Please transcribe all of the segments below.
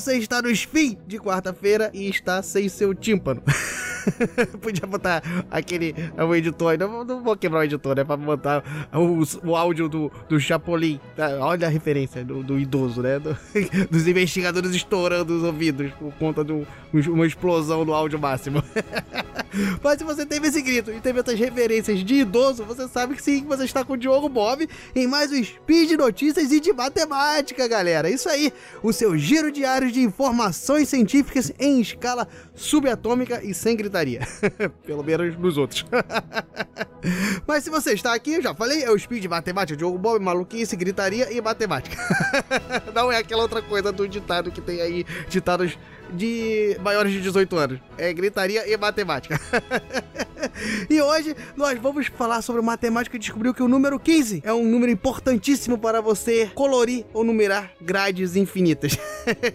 você está no spin de quarta-feira e está sem seu tímpano. Podia botar aquele o editor, não, não vou quebrar o editor, né? Pra botar o, o áudio do, do Chapolin. Tá? Olha a referência do, do idoso, né? Do, dos investigadores estourando os ouvidos por conta de um, uma explosão do áudio máximo. Mas se você teve esse grito e teve outras referências de idoso, você sabe que sim, você está com o Diogo Bob em mais um Speed Notícias e de Matemática, galera. Isso aí, o seu giro diário de informações científicas em escala subatômica e sem gritaria. Pelo menos nos outros. Mas se você está aqui, eu já falei, é o Speed Matemática, Diogo Bob, maluquice, gritaria e matemática. Não é aquela outra coisa do ditado que tem aí, ditados de maiores de 18 anos. É gritaria e matemática. e hoje nós vamos falar sobre matemática e descobriu que o número 15 é um número importantíssimo para você colorir ou numerar grades infinitas.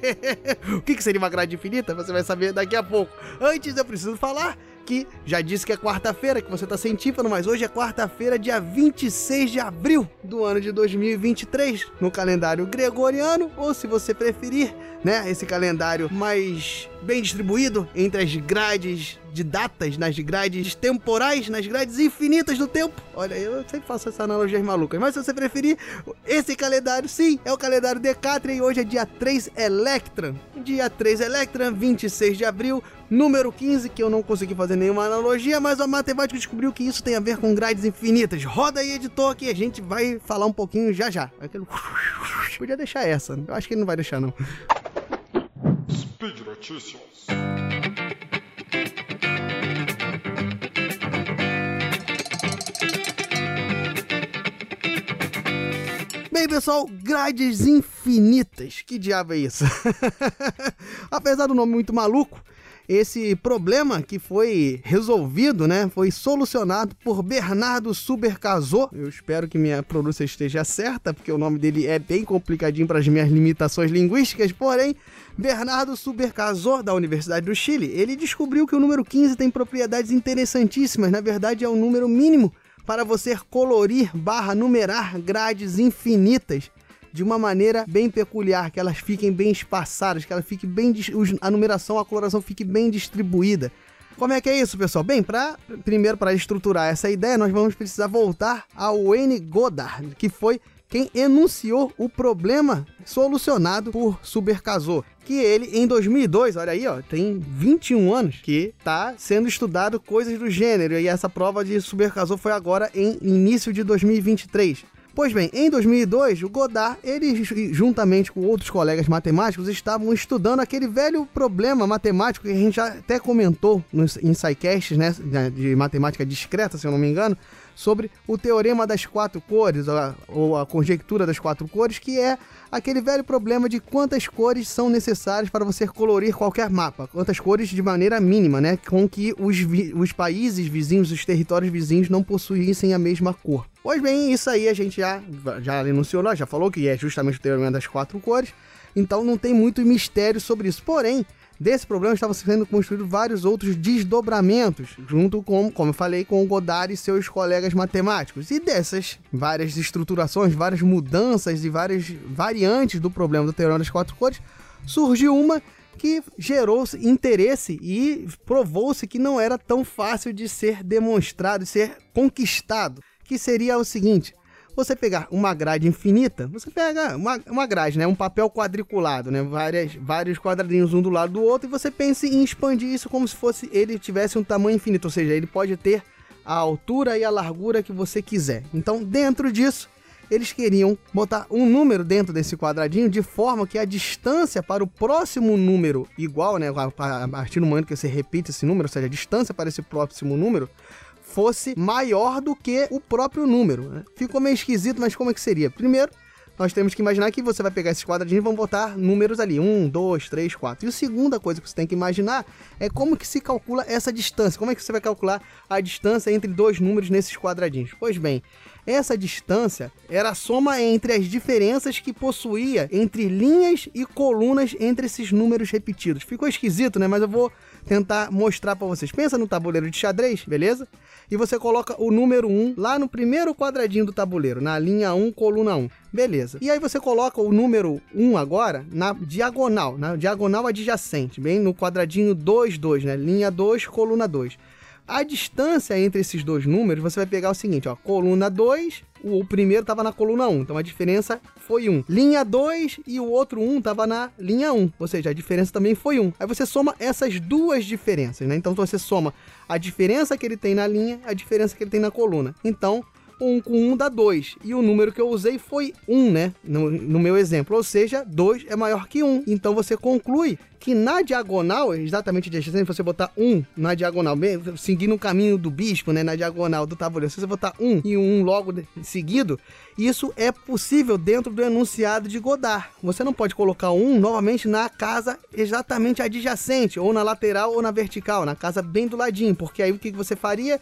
o que, que seria uma grade infinita? Você vai saber daqui a pouco. Antes eu preciso falar que já disse que é quarta-feira, que você tá tímpano, mas hoje é quarta-feira, dia 26 de abril do ano de 2023, no calendário gregoriano, ou se você preferir, né, esse calendário mais bem distribuído entre as grades de datas, nas grades temporais, nas grades infinitas do tempo. Olha, eu sempre faço essa analogia malucas, mas se você preferir, esse calendário, sim, é o calendário Decatria e hoje é dia 3 Electran. Dia 3 Electran, 26 de abril, número 15, que eu não consegui fazer nenhuma analogia, mas a matemática descobriu que isso tem a ver com grades infinitas. Roda aí, editor, que a gente vai falar um pouquinho já já. Aquele... Podia deixar essa, eu acho que ele não vai deixar não. Speed Notícias. Bem, pessoal, grades infinitas. Que diabo é isso? Apesar do nome muito maluco, esse problema que foi resolvido, né, foi solucionado por Bernardo Subercasor. Eu espero que minha pronúncia esteja certa, porque o nome dele é bem complicadinho para as minhas limitações linguísticas, porém, Bernardo Subercasor, da Universidade do Chile, ele descobriu que o número 15 tem propriedades interessantíssimas, na verdade é o número mínimo para você colorir barra numerar grades infinitas de uma maneira bem peculiar, que elas fiquem bem espaçadas, que ela fique bem a numeração, a coloração fique bem distribuída. Como é que é isso, pessoal? Bem, para primeiro para estruturar essa ideia, nós vamos precisar voltar ao Wayne Goddard, que foi quem enunciou o problema solucionado por Subercasor. Que ele, em 2002, olha aí, ó, tem 21 anos que está sendo estudado coisas do gênero. E essa prova de Subercasor foi agora em início de 2023. Pois bem, em 2002, o Godard, ele juntamente com outros colegas matemáticos, estavam estudando aquele velho problema matemático que a gente já até comentou nos insights, né, de matemática discreta, se eu não me engano, sobre o teorema das quatro cores, ou a conjectura das quatro cores, que é aquele velho problema de quantas cores são necessárias para você colorir qualquer mapa, quantas cores de maneira mínima, né, com que os, os países vizinhos, os territórios vizinhos não possuíssem a mesma cor. Pois bem, isso aí a gente já, já enunciou, já falou que é justamente o teorema das quatro cores, então não tem muito mistério sobre isso. Porém, Desse problema estavam sendo construídos vários outros desdobramentos, junto com, como eu falei, com Godard e seus colegas matemáticos. E dessas várias estruturações, várias mudanças e várias variantes do problema do teorema das quatro cores, surgiu uma que gerou interesse e provou-se que não era tão fácil de ser demonstrado e ser conquistado, que seria o seguinte: você pegar uma grade infinita, você pega uma, uma grade, né? Um papel quadriculado, né? Várias, vários quadradinhos um do lado do outro, e você pense em expandir isso como se fosse ele tivesse um tamanho infinito, ou seja, ele pode ter a altura e a largura que você quiser. Então, dentro disso, eles queriam botar um número dentro desse quadradinho de forma que a distância para o próximo número igual, né, a partir do momento que você repite esse número, ou seja, a distância para esse próximo número fosse maior do que o próprio número. Né? Ficou meio esquisito, mas como é que seria? Primeiro, nós temos que imaginar que você vai pegar esses quadradinhos e vão botar números ali, 1, 2, 3, 4. E a segunda coisa que você tem que imaginar é como que se calcula essa distância, como é que você vai calcular a distância entre dois números nesses quadradinhos. Pois bem, Essa distância era a soma entre as diferenças que possuía entre linhas e colunas entre esses números repetidos. Ficou esquisito, né? Mas eu vou tentar mostrar para vocês. Pensa no tabuleiro de xadrez, beleza? E você coloca o número 1 lá no primeiro quadradinho do tabuleiro, na linha 1, coluna 1. Beleza. E aí você coloca o número 1 agora na diagonal, na diagonal adjacente, bem no quadradinho 2, 2, né? Linha 2, coluna 2. A distância entre esses dois números, você vai pegar o seguinte, ó, coluna 2, o primeiro estava na coluna 1, então a diferença foi 1. Linha 2 e o outro 1 estava na linha 1, ou seja, a diferença também foi 1. Aí você soma essas duas diferenças, né? Então você soma a diferença que ele tem na linha, a diferença que ele tem na coluna. Então, 1 com 1 dá 2. E o número que eu usei foi 1, né? No, no meu exemplo. Ou seja, 2 é maior que 1. Então você conclui que na diagonal, exatamente se você botar 1 na diagonal, seguindo o caminho do bispo, né? Na diagonal do tabuleiro, se você botar 1 e 1 logo seguido, isso é possível dentro do enunciado de Godard. Você não pode colocar 1 novamente na casa exatamente adjacente, ou na lateral ou na vertical, na casa bem do ladinho, porque aí o que você faria?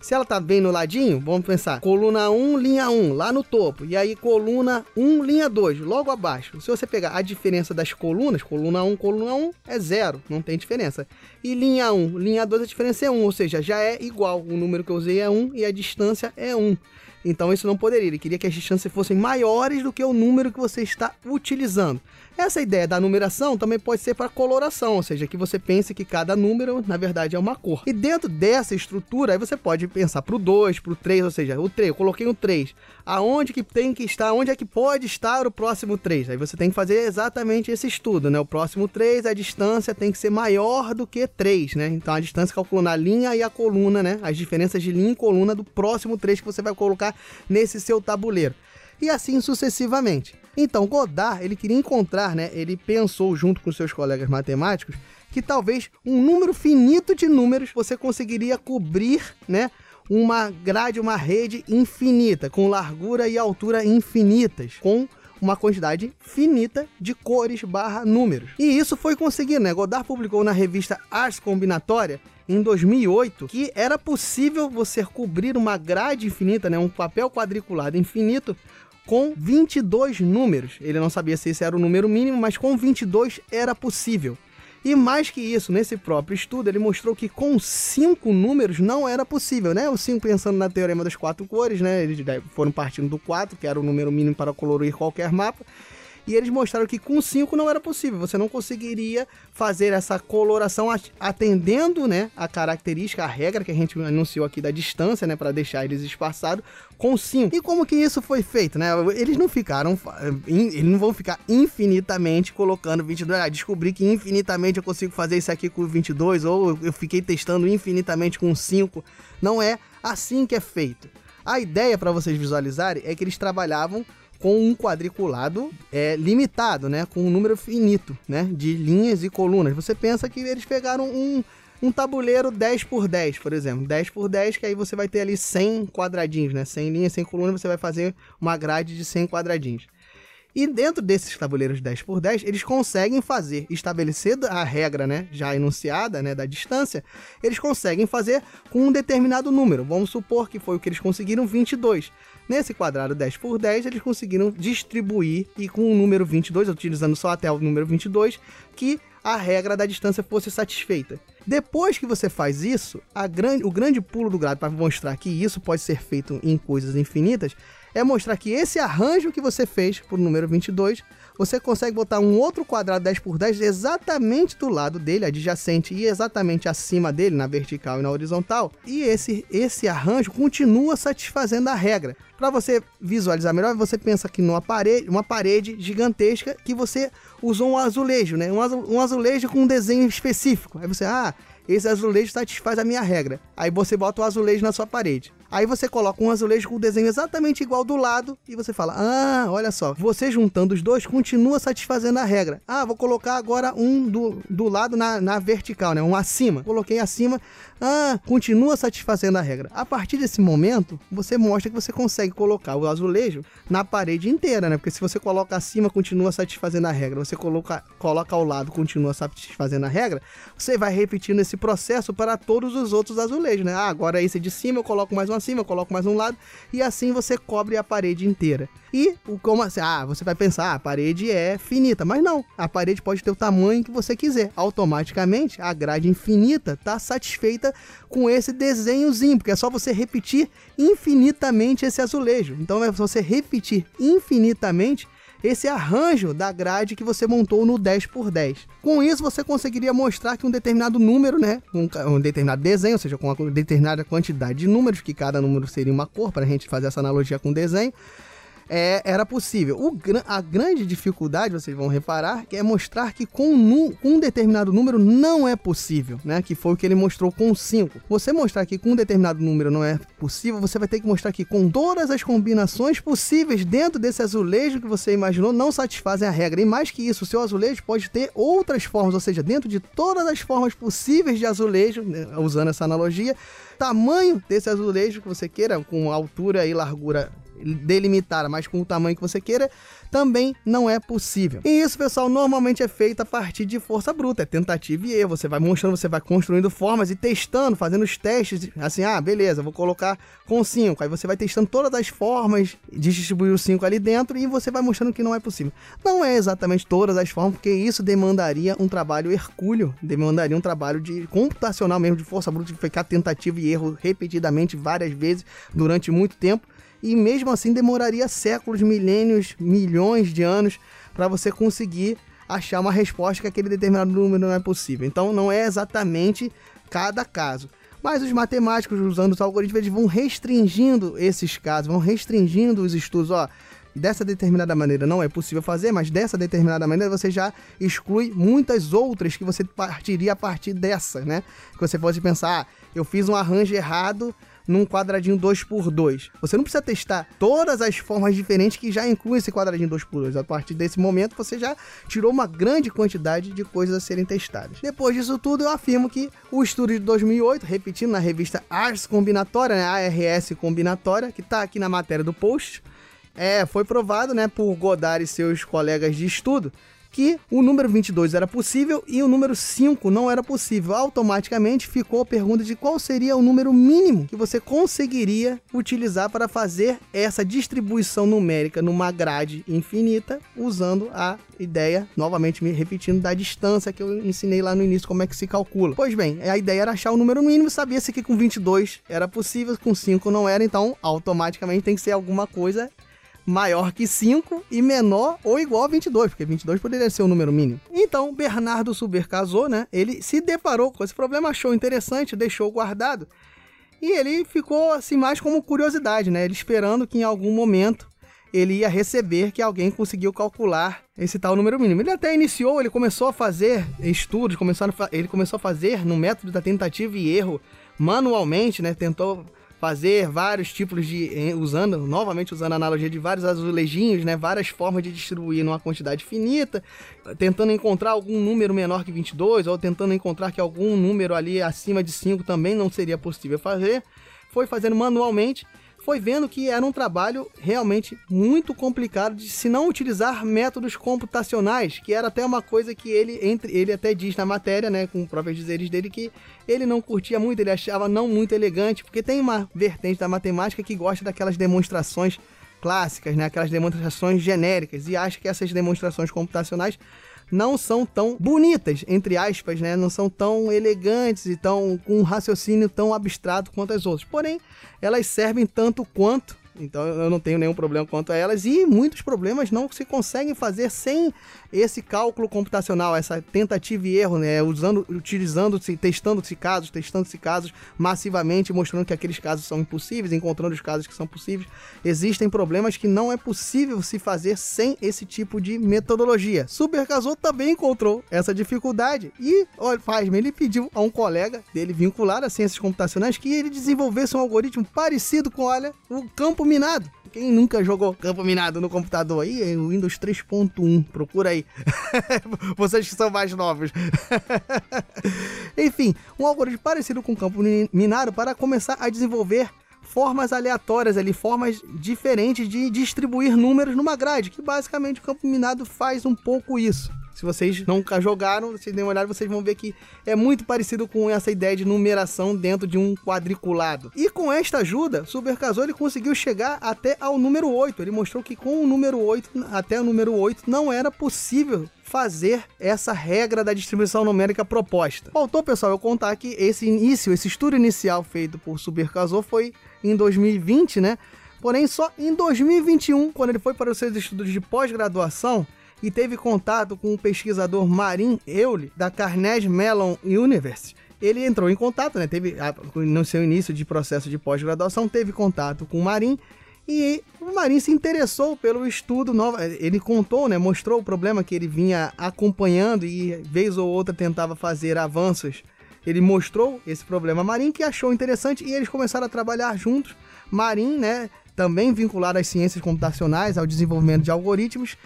Se ela tá bem no ladinho, vamos pensar, coluna 1, linha 1, lá no topo, e aí coluna 1, linha 2, logo abaixo. Se você pegar a diferença das colunas, coluna 1, coluna 1 é zero, não tem diferença. E linha 1, linha 2, a diferença é 1, ou seja, já é igual. O número que eu usei é 1 e a distância é 1. Então isso não poderia. Ele queria que as distâncias fossem maiores do que o número que você está utilizando. Essa ideia da numeração também pode ser para coloração, ou seja, que você pense que cada número, na verdade, é uma cor. E dentro dessa estrutura, aí você pode pensar para o 2, para o 3, ou seja, o 3, eu coloquei o 3. Aonde que tem que estar, onde é que pode estar o próximo 3? Aí você tem que fazer exatamente esse estudo, né? O próximo 3, a distância tem que ser maior do que 3, né? Então a distância calculando a linha e a coluna, né? As diferenças de linha e coluna do próximo 3 que você vai colocar nesse seu tabuleiro. E assim sucessivamente. Então, Godard, ele queria encontrar, né? Ele pensou junto com seus colegas matemáticos que talvez um número finito de números você conseguiria cobrir, né? Uma grade, uma rede infinita, com largura e altura infinitas, com uma quantidade finita de cores barra números. E isso foi conseguido, né? Godard publicou na revista Ars Combinatória em 2008 que era possível você cobrir uma grade infinita, né? Um papel quadriculado infinito com 22 números. Ele não sabia se esse era o número mínimo, mas com 22 era possível. E mais que isso, nesse próprio estudo, ele mostrou que com cinco números não era possível, né? O 5 pensando na teorema das quatro cores, né? Eles foram partindo do 4, que era o número mínimo para colorir qualquer mapa e eles mostraram que com 5 não era possível, você não conseguiria fazer essa coloração atendendo, né, a característica, a regra que a gente anunciou aqui da distância, né, para deixar eles espaçados com 5. E como que isso foi feito, né? Eles não ficaram eles não vão ficar infinitamente colocando 22, ah, descobri que infinitamente eu consigo fazer isso aqui com 22 ou eu fiquei testando infinitamente com 5. Não é assim que é feito. A ideia para vocês visualizarem é que eles trabalhavam com um quadriculado é, limitado, né? Com um número finito, né? De linhas e colunas. Você pensa que eles pegaram um, um tabuleiro 10 por 10, por exemplo. 10 por 10, que aí você vai ter ali 100 quadradinhos, né? 100 linhas, 100 colunas, você vai fazer uma grade de 100 quadradinhos. E dentro desses tabuleiros 10 por 10, eles conseguem fazer, estabelecida a regra, né, já enunciada, né, da distância, eles conseguem fazer com um determinado número. Vamos supor que foi o que eles conseguiram, 22. Nesse quadrado 10 por 10, eles conseguiram distribuir e com o número 22, utilizando só até o número 22, que a regra da distância fosse satisfeita. Depois que você faz isso, grande, o grande pulo do grado para mostrar que isso pode ser feito em coisas infinitas é mostrar que esse arranjo que você fez para o número 22, você consegue botar um outro quadrado 10 por 10 exatamente do lado dele, adjacente e exatamente acima dele, na vertical e na horizontal, e esse, esse arranjo continua satisfazendo a regra. Para você visualizar melhor, você pensa aqui numa parede, uma parede gigantesca que você usou um azulejo, né? Um azulejo com um desenho específico. Aí você, ah, esse azulejo satisfaz a minha regra. Aí você bota o azulejo na sua parede. Aí você coloca um azulejo com o desenho exatamente igual do lado e você fala: Ah, olha só, você juntando os dois continua satisfazendo a regra. Ah, vou colocar agora um do, do lado na, na vertical, né? Um acima. Coloquei acima. Ah, continua satisfazendo a regra. A partir desse momento, você mostra que você consegue colocar o azulejo na parede inteira, né? Porque se você coloca acima, continua satisfazendo a regra. Você coloca, coloca ao lado, continua satisfazendo a regra. Você vai repetindo esse processo para todos os outros azulejos, né? Ah, agora esse de cima eu coloco mais uma acima, coloco mais um lado, e assim você cobre a parede inteira. E como assim? Ah, você vai pensar, ah, a parede é finita, mas não, a parede pode ter o tamanho que você quiser. Automaticamente, a grade infinita está satisfeita com esse desenhozinho, porque é só você repetir infinitamente esse azulejo. Então é você repetir infinitamente esse arranjo da grade que você montou no 10 por 10. Com isso, você conseguiria mostrar que um determinado número, né, um, um determinado desenho, ou seja, com uma determinada quantidade de números, que cada número seria uma cor, para a gente fazer essa analogia com o desenho, é, era possível. O, a grande dificuldade, vocês vão reparar, é mostrar que com um, um determinado número não é possível, né? Que foi o que ele mostrou com 5. Você mostrar que com um determinado número não é possível, você vai ter que mostrar que com todas as combinações possíveis dentro desse azulejo que você imaginou não satisfazem a regra. E mais que isso, o seu azulejo pode ter outras formas, ou seja, dentro de todas as formas possíveis de azulejo, né? usando essa analogia, tamanho desse azulejo que você queira, com altura e largura delimitada, mas com o tamanho que você queira, também não é possível. E isso, pessoal, normalmente é feito a partir de força bruta, é tentativa e erro. Você vai mostrando, você vai construindo formas e testando, fazendo os testes, assim, ah, beleza, vou colocar com 5. Aí você vai testando todas as formas de distribuir o 5 ali dentro e você vai mostrando que não é possível. Não é exatamente todas as formas, porque isso demandaria um trabalho hercúleo, demandaria um trabalho de computacional mesmo, de força bruta, de ficar tentativa e erro repetidamente várias vezes durante muito tempo e mesmo assim demoraria séculos, milênios, milhões de anos para você conseguir achar uma resposta que aquele determinado número não é possível. Então não é exatamente cada caso. Mas os matemáticos, usando os algoritmos, eles vão restringindo esses casos, vão restringindo os estudos. Ó, dessa determinada maneira não é possível fazer, mas dessa determinada maneira você já exclui muitas outras que você partiria a partir dessa, né? Que você pode pensar, ah, eu fiz um arranjo errado num quadradinho 2x2. Você não precisa testar todas as formas diferentes que já incluem esse quadradinho 2x2. A partir desse momento, você já tirou uma grande quantidade de coisas a serem testadas. Depois disso tudo, eu afirmo que o estudo de 2008, repetindo na revista Ars Combinatória, né, ARS Combinatória, que está aqui na matéria do post, é, foi provado né, por Godard e seus colegas de estudo que o número 22 era possível e o número 5 não era possível. Automaticamente ficou a pergunta de qual seria o número mínimo que você conseguiria utilizar para fazer essa distribuição numérica numa grade infinita, usando a ideia, novamente me repetindo, da distância que eu ensinei lá no início como é que se calcula. Pois bem, a ideia era achar o número mínimo, sabia-se que com 22 era possível, com 5 não era, então automaticamente tem que ser alguma coisa maior que 5 e menor ou igual a 22, porque 22 poderia ser o número mínimo. Então, Bernardo Suber casou, né? Ele se deparou com esse problema, achou interessante, deixou guardado. E ele ficou assim mais como curiosidade, né? Ele esperando que em algum momento ele ia receber que alguém conseguiu calcular esse tal número mínimo. Ele até iniciou, ele começou a fazer estudos, começou ele começou a fazer no método da tentativa e erro manualmente, né? Tentou fazer vários tipos de usando novamente usando a analogia de vários azulejinhos, né, várias formas de distribuir numa quantidade finita, tentando encontrar algum número menor que 22 ou tentando encontrar que algum número ali acima de 5 também não seria possível fazer. Foi fazendo manualmente foi vendo que era um trabalho realmente muito complicado de se não utilizar métodos computacionais, que era até uma coisa que ele entre ele até diz na matéria, né, com próprios dizeres dele que ele não curtia muito, ele achava não muito elegante, porque tem uma vertente da matemática que gosta daquelas demonstrações clássicas, né, aquelas demonstrações genéricas e acha que essas demonstrações computacionais não são tão bonitas, entre aspas, né? Não são tão elegantes e tão com um raciocínio tão abstrato quanto as outras. Porém, elas servem tanto quanto então eu não tenho nenhum problema quanto a elas e muitos problemas não se conseguem fazer sem esse cálculo computacional, essa tentativa e erro, né? Usando, utilizando-se, testando-se casos, testando-se casos massivamente, mostrando que aqueles casos são impossíveis, encontrando os casos que são possíveis. Existem problemas que não é possível se fazer sem esse tipo de metodologia. Super Casou também encontrou essa dificuldade e, olha, faz ele pediu a um colega dele vinculado a ciências computacionais que ele desenvolvesse um algoritmo parecido com, olha, o campo minado. Quem nunca jogou campo minado no computador aí, é o Windows 3.1, procura aí. Vocês que são mais novos. Enfim, um algoritmo parecido com campo minado para começar a desenvolver formas aleatórias ali, formas diferentes de distribuir números numa grade, que basicamente o campo minado faz um pouco isso. Se vocês nunca jogaram, vocês deem uma olhada, vocês vão ver que é muito parecido com essa ideia de numeração dentro de um quadriculado. E com esta ajuda, Super Casou ele conseguiu chegar até ao número 8. Ele mostrou que com o número 8, até o número 8, não era possível fazer essa regra da distribuição numérica proposta. Faltou, pessoal, eu contar que esse início, esse estudo inicial feito por Super Casou foi em 2020, né? Porém, só em 2021, quando ele foi para os seus estudos de pós-graduação, e teve contato com o pesquisador Marin Euler, da Carnegie Mellon University. Ele entrou em contato, né? Teve, no seu início de processo de pós-graduação, teve contato com o Marin e o Marin se interessou pelo estudo. Ele contou, né? Mostrou o problema que ele vinha acompanhando e vez ou outra tentava fazer avanços. Ele mostrou esse problema a Marin que achou interessante e eles começaram a trabalhar juntos. Marin, né? Também vinculado às ciências computacionais, ao desenvolvimento de algoritmos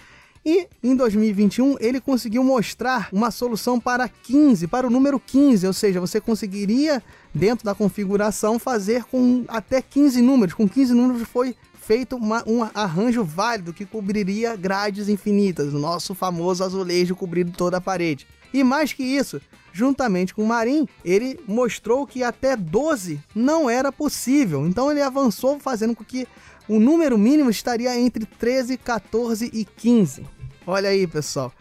e em 2021 ele conseguiu mostrar uma solução para 15, para o número 15, ou seja, você conseguiria dentro da configuração fazer com até 15 números. Com 15 números foi feito uma, um arranjo válido que cobriria grades infinitas, o nosso famoso azulejo cobrindo toda a parede. E mais que isso, juntamente com o Marim, ele mostrou que até 12 não era possível. Então ele avançou fazendo com que o número mínimo estaria entre 13, 14 e 15. Olha aí, pessoal.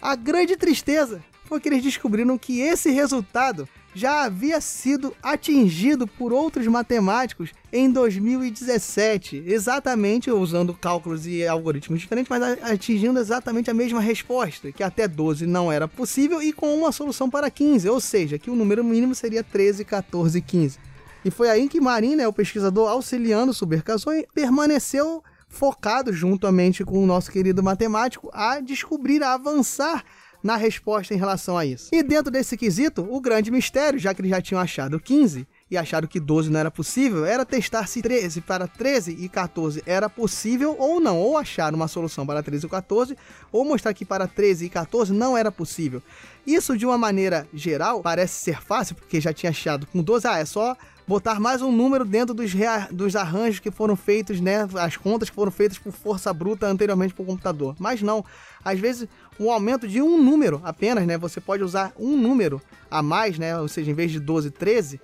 A grande tristeza foi que eles descobriram que esse resultado já havia sido atingido por outros matemáticos em 2017, exatamente usando cálculos e algoritmos diferentes, mas atingindo exatamente a mesma resposta, que até 12 não era possível e com uma solução para 15, ou seja, que o número mínimo seria 13, 14 e 15. E foi aí que Marin, né, o pesquisador auxiliando o Supercasson, permaneceu focado juntamente com o nosso querido matemático a descobrir, a avançar na resposta em relação a isso. E dentro desse quesito, o grande mistério, já que eles já tinham achado 15 e acharam que 12 não era possível, era testar se 13 para 13 e 14 era possível ou não, ou achar uma solução para 13 e 14, ou mostrar que para 13 e 14 não era possível. Isso de uma maneira geral parece ser fácil, porque já tinha achado com 12, ah, é só botar mais um número dentro dos, dos arranjos que foram feitos, né? As contas que foram feitas por força bruta anteriormente por computador. Mas não. Às vezes, um aumento de um número apenas, né? Você pode usar um número a mais, né? Ou seja, em vez de 12, 13.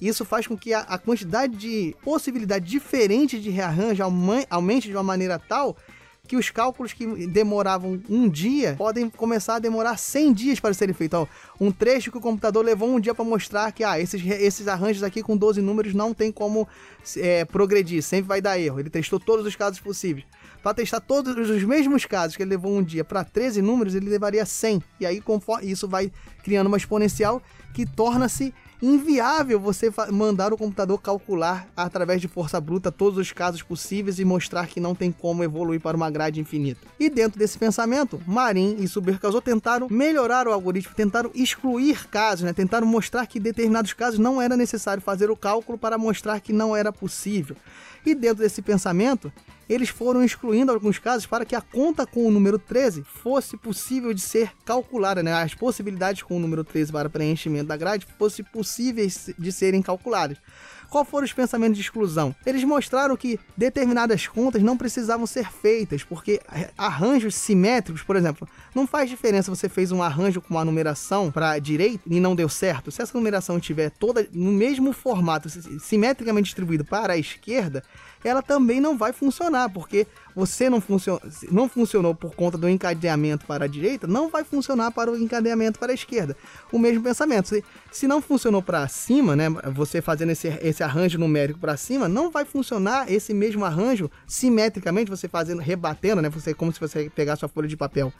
Isso faz com que a, a quantidade de possibilidade diferente de rearranjo aumente de uma maneira tal que os cálculos que demoravam um dia podem começar a demorar 100 dias para serem feitos. Então, um trecho que o computador levou um dia para mostrar que ah, esses, esses arranjos aqui com 12 números não tem como é, progredir, sempre vai dar erro. Ele testou todos os casos possíveis. Para testar todos os mesmos casos que ele levou um dia para 13 números, ele levaria 100. E aí, conforme isso vai criando uma exponencial que torna-se inviável você mandar o computador calcular através de força bruta todos os casos possíveis e mostrar que não tem como evoluir para uma grade infinita. E dentro desse pensamento, Marin e Subercasou tentaram melhorar o algoritmo, tentaram excluir casos, né? tentaram mostrar que determinados casos não era necessário fazer o cálculo para mostrar que não era possível. E dentro desse pensamento, eles foram excluindo alguns casos para que a conta com o número 13 fosse possível de ser calculada, né? As possibilidades com o número 13 para preenchimento da grade fossem possíveis de serem calculadas. Qual foram os pensamentos de exclusão? Eles mostraram que determinadas contas não precisavam ser feitas, porque arranjos simétricos, por exemplo, não faz diferença você fez um arranjo com uma numeração para direita e não deu certo. Se essa numeração estiver toda no mesmo formato, simetricamente distribuída para a esquerda, ela também não vai funcionar, porque você não, não funcionou por conta do encadeamento para a direita, não vai funcionar para o encadeamento para a esquerda. O mesmo pensamento. Se, se não funcionou para cima, né, você fazendo esse, esse arranjo numérico para cima, não vai funcionar esse mesmo arranjo simetricamente, você fazendo, rebatendo, né, você, como se você pegasse sua folha de papel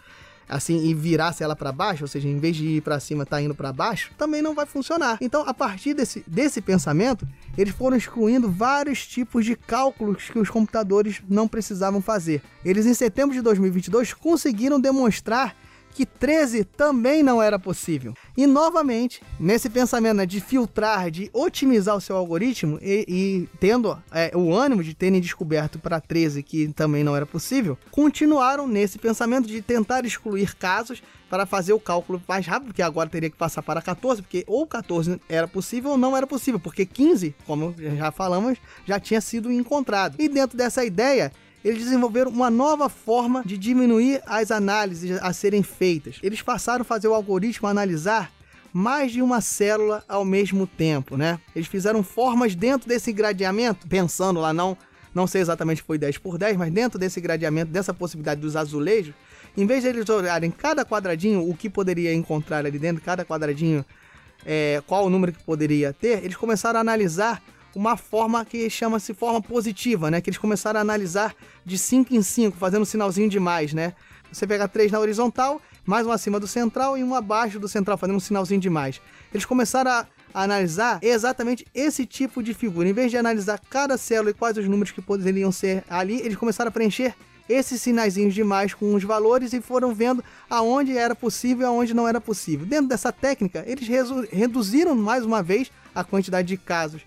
assim e virasse ela para baixo, ou seja, em vez de ir para cima, tá indo para baixo, também não vai funcionar. Então, a partir desse, desse pensamento, eles foram excluindo vários tipos de cálculos que os computadores não precisavam fazer. Eles, em setembro de 2022, conseguiram demonstrar que 13 também não era possível. E novamente, nesse pensamento né, de filtrar, de otimizar o seu algoritmo e, e tendo é, o ânimo de terem descoberto para 13 que também não era possível, continuaram nesse pensamento de tentar excluir casos para fazer o cálculo mais rápido, porque agora teria que passar para 14, porque ou 14 era possível ou não era possível, porque 15, como já falamos, já tinha sido encontrado. E dentro dessa ideia, eles desenvolveram uma nova forma de diminuir as análises a serem feitas. Eles passaram a fazer o algoritmo analisar mais de uma célula ao mesmo tempo, né? Eles fizeram formas dentro desse gradeamento, pensando lá não, não sei exatamente se foi 10 por 10, mas dentro desse gradeamento, dessa possibilidade dos azulejos, em vez de eles olharem cada quadradinho, o que poderia encontrar ali dentro, cada quadradinho, é, qual o número que poderia ter, eles começaram a analisar uma forma que chama-se forma positiva, né? Que eles começaram a analisar de 5 em 5, fazendo um sinalzinho de mais, né? Você pega três na horizontal, mais um acima do central e um abaixo do central, fazendo um sinalzinho de mais. Eles começaram a, analisar exatamente esse tipo de figura. Em vez de analisar cada célula e quais os números que poderiam ser ali, eles começaram a preencher esses sinaizinhos de mais com os valores e foram vendo aonde era possível e aonde não era possível. Dentro dessa técnica, eles reduziram mais uma vez a quantidade de casos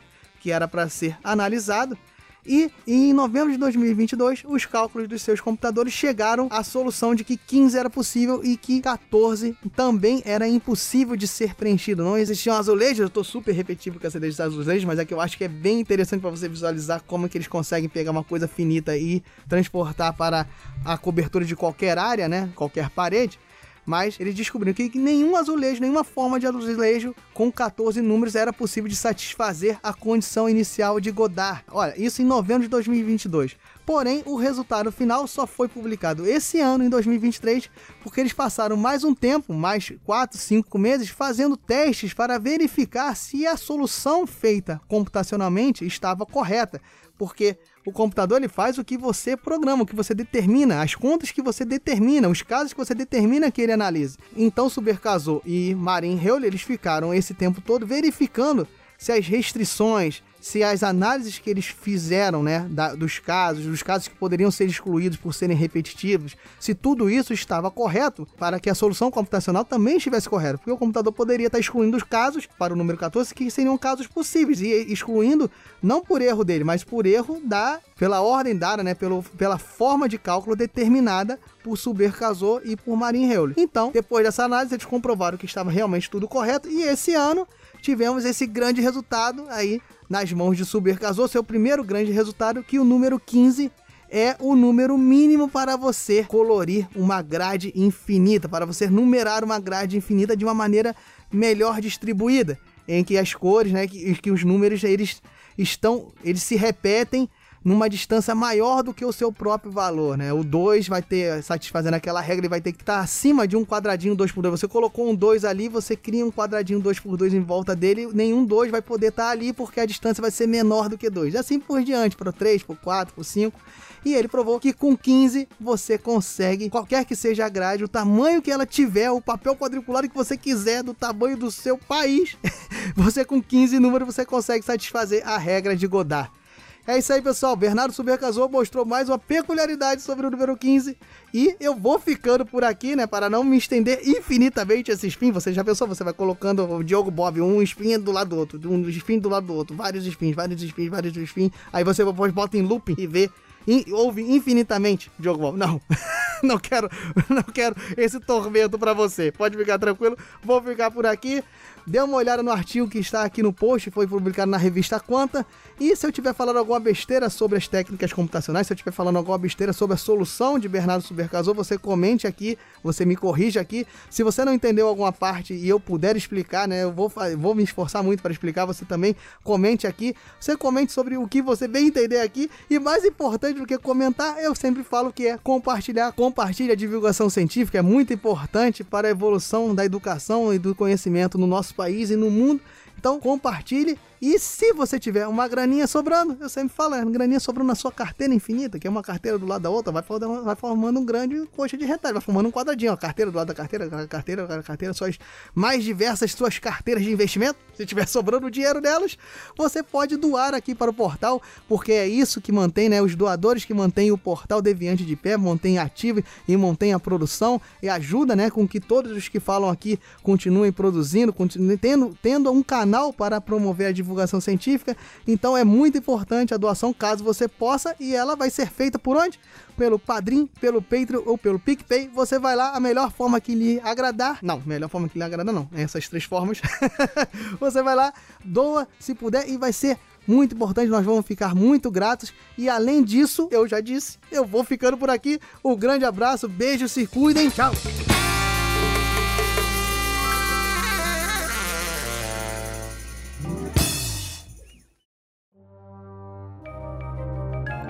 que era para ser analisado e em novembro de 2022, os cálculos dos seus computadores chegaram à solução de que 15 era possível e que 14 também era impossível de ser preenchido. Não existiam azulejos, eu estou super repetitivo com essa ideia de azulejos, mas é que eu acho que é bem interessante para você visualizar como é que eles conseguem pegar uma coisa finita e transportar para a cobertura de qualquer área, né? Qualquer parede mas eles descobriram que nenhum azulejo, nenhuma forma de azulejo com 14 números era possível de satisfazer a condição inicial de Godard. Olha, isso em novembro de 2022. Porém, o resultado final só foi publicado esse ano, em 2023, porque eles passaram mais um tempo, mais 4, 5 meses, fazendo testes para verificar se a solução feita computacionalmente estava correta. Porque o computador ele faz o que você programa, o que você determina, as contas que você determina, os casos que você determina que ele analise. Então, Subercasou e Marin Heuler, eles ficaram esse tempo todo verificando se as restrições, se as análises que eles fizeram, né, da, dos casos, dos casos que poderiam ser excluídos por serem repetitivos, se tudo isso estava correto para que a solução computacional também estivesse correta, porque o computador poderia estar excluindo os casos para o número 14 que seriam casos possíveis e excluindo não por erro dele, mas por erro da pela ordem dada, né, pelo, pela forma de cálculo determinada por Suber Casou e por Marin Heuler. Então, depois dessa análise, eles comprovaram que estava realmente tudo correto e esse ano tivemos esse grande resultado aí nas mãos de Suber Casou, seu primeiro grande resultado, que o número 15 é o número mínimo para você colorir uma grade infinita, para você numerar uma grade infinita de uma maneira melhor distribuída, em que as cores, né, que, que os números eles estão, eles se repetem numa distância maior do que o seu próprio valor, né? O 2 vai ter, satisfazendo aquela regra, ele vai ter que estar acima de um quadradinho 2 por 2. Você colocou um 2 ali, você cria um quadradinho 2 por 2 em volta dele, nenhum 2 vai poder estar ali porque a distância vai ser menor do que 2. E assim por diante, para o 3, para o 4, para o 5. E ele provou que com 15 você consegue, qualquer que seja a grade, o tamanho que ela tiver, o papel quadriculado que você quiser, do tamanho do seu país, você com 15 números você consegue satisfazer a regra de Godard. É isso aí, pessoal. Bernardo Subercasou mostrou mais uma peculiaridade sobre o número 15. E eu vou ficando por aqui, né? Para não me estender infinitamente esse spin. Você já pensou? Você vai colocando o Diogo Bob, um spin do lado do outro, um spin do lado do outro, vários spins, vários spins, vários spins. Aí você depois bota em loop e vê in, ouve infinitamente, Diogo Bob. Não, não quero, não quero esse tormento para você. Pode ficar tranquilo. Vou ficar por aqui. Dê uma olhada no artigo que está aqui no post, foi publicado na revista Quanta. E se eu tiver falando alguma besteira sobre as técnicas computacionais, se eu estiver falando alguma besteira sobre a solução de Bernardo Supercasou, você comente aqui, você me corrija aqui. Se você não entendeu alguma parte e eu puder explicar, né, eu vou, vou me esforçar muito para explicar, você também comente aqui. Você comente sobre o que você vem entender aqui. E mais importante do que comentar, eu sempre falo que é compartilhar. Compartilhe a divulgação científica, é muito importante para a evolução da educação e do conhecimento no nosso país e no mundo. Então compartilhe e se você tiver uma graninha sobrando, eu sempre falo, é graninha sobrando na sua carteira infinita, que é uma carteira do lado da outra, vai formando, vai formando um grande coxa de retalho, vai formando um quadradinho, a carteira do lado da carteira, a carteira, a carteira, suas mais diversas suas carteiras de investimento, se tiver sobrando dinheiro delas, você pode doar aqui para o portal, porque é isso que mantém, né, os doadores que mantêm o portal Deviante de pé, mantém ativo e mantém a produção e ajuda, né, com que todos os que falam aqui continuem produzindo, continuem tendo, tendo um canal para promover a divulgação científica. Então é muito importante a doação, caso você possa, e ela vai ser feita por onde? Pelo Padrim, pelo Patreon ou pelo PicPay. Você vai lá, a melhor forma que lhe agradar. Não, melhor forma que lhe agradar não. É essas três formas. você vai lá, doa se puder e vai ser muito importante, nós vamos ficar muito gratos. E além disso, eu já disse, eu vou ficando por aqui. Um grande abraço, beijo, se cuidem, tchau!